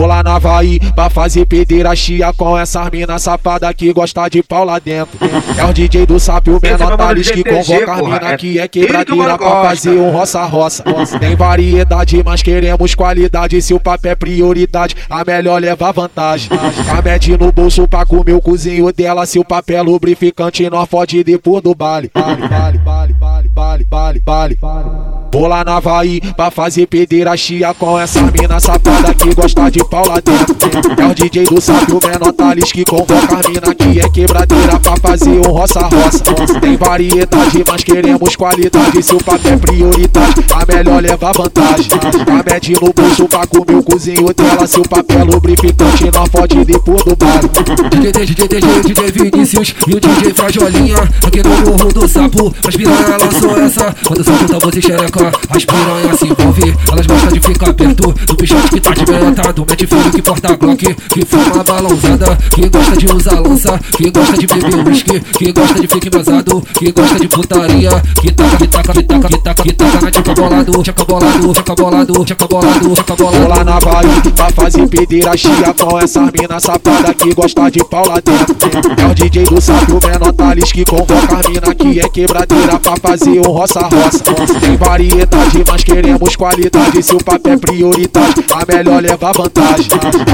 Vou lá na Havaí pra fazer pederastia com essas mina safada que gosta de pau lá dentro. É o DJ do Sapo, o menor Thales que convoca as mina que é quebradeira pra fazer um roça-roça. Tem variedade, mas queremos qualidade. Se o papo é prioridade, a melhor leva vantagem. A mede no bolso pra comer o cozinho dela. Se o papel lubrificante, nós fode depois do baile. Baile, baile, baile, baile, baile, baile, baile. Vou lá na Havaí pra fazer pederastia com essa mina safada que gosta de É o DJ do Sapo, o menor Thales que convoca a mina que é quebradeira pra fazer um roça-roça. Tem variedade, mas queremos qualidade. Se o papo é prioridade, a melhor leva vantagem. A mede no bolso pra comer o cozinho dela. Se o papel lubrificante, não fode depois do bar. DJ, DJ, DJ, DJ Vinicius e o DJ Frajolinha Aqui no morro do sapo, as piranha lançou essa Quando o sapo tá você xereca, as piranha se envolve Elas gostam de ficar perto do pichote que tá de meletado Mete filho que porta Glock, que fuma balãozada Que gosta de usar lança, que gosta de beber whisky Que gosta de fique vazado, que gosta de putaria Que taca, que taca, que taca, que taca, que taca na tchaca bolado Tchaca bolado, tchaca bolado, tchaca bolado, tchaca bolado na Havaí pra fazer pederastia com essas mina safada que gosta de pau dentro. É o DJ do Sapo, menor Thales que convoca a mina que é quebradeira pra fazer um roça-roça. Tem variedade, mas queremos qualidade. Se o papo é prioridade, a melhor leva vantagem.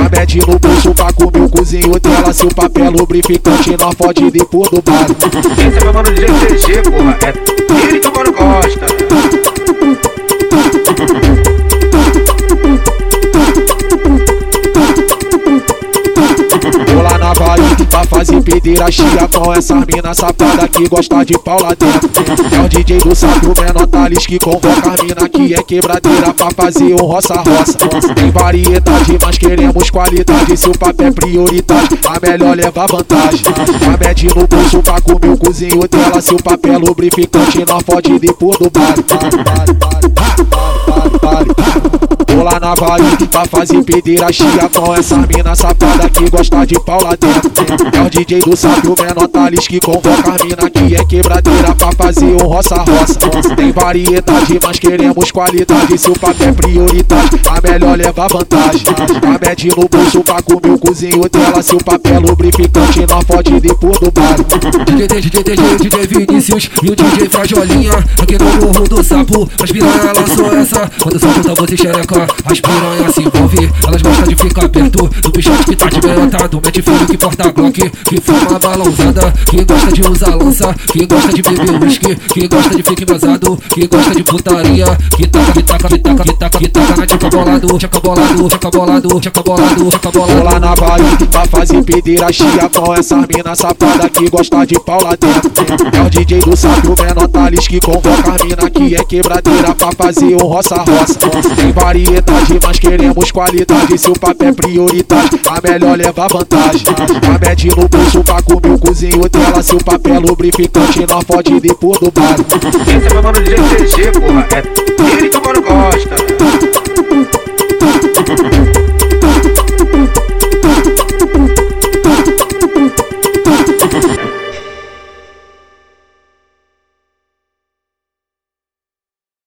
A mede no bolso pra comer o cozinho dela. Se o papel lubrificante, não fode depois do bar. Esse é meu mano GCG, porra. É mano pra fazer pederastia com essas mina safada que gosta de pau lá dentro. É o DJ do Sapo, o menor Thales que convoca a mina que é quebradeira pra fazer um roça-roça. Tem variedade, mas queremos qualidade. Se o papo é prioridade, a melhor leva vantagem. A mede no bolso pra comer o cozinho dela. Se o papel lubrificante, não fode depois do bar. Na pra fazer pederastia com essas mina safada que gosta de pau dentro. É o DJ do Sapo, o menor Thales que convoca a mina que é quebradeira pra fazer um roça-roça. Tem variedade, mas queremos qualidade. Se o papo é prioridade, a melhor leva vantagem. A mede no bolso pra comer o cozinho dela. Se o papel lubrificante, não fode depois do bar. DJ, DJ, DJ, DJ Vinicius e o DJ Frajolinha Aqui no morro do sapo, as piranha lançou essa Quando o sapo tá você xereca, as piranha se envolve Elas gostam de ficar perto do pichote que tá de meletado Mete filho que porta Glock, que fuma balãozada Que gosta de usar lança, que gosta de beber whisky Que gosta de fique vazado, que gosta de putaria. Que taca, que taca, que taca, que taca, que taca na tchaca bolado Tchaca bolado, tchaca bolado, tchaca bolado, tchaca Vou lá bolado na Havaí pra fazer pederastia com essas mina safada que gosta de pau dentro. É o DJ do Sapo, o menor Thales que convoca a mina que é quebradeira pra fazer um roça-roça. Tem variedade, mas queremos qualidade. Se o papo é a melhor leva vantagem. A mede no bolso pra comer o cozinho dela. Se o papel lubrificante, não fode depois do bar. É meu mano GCG, porra. É ele que o mano gosta.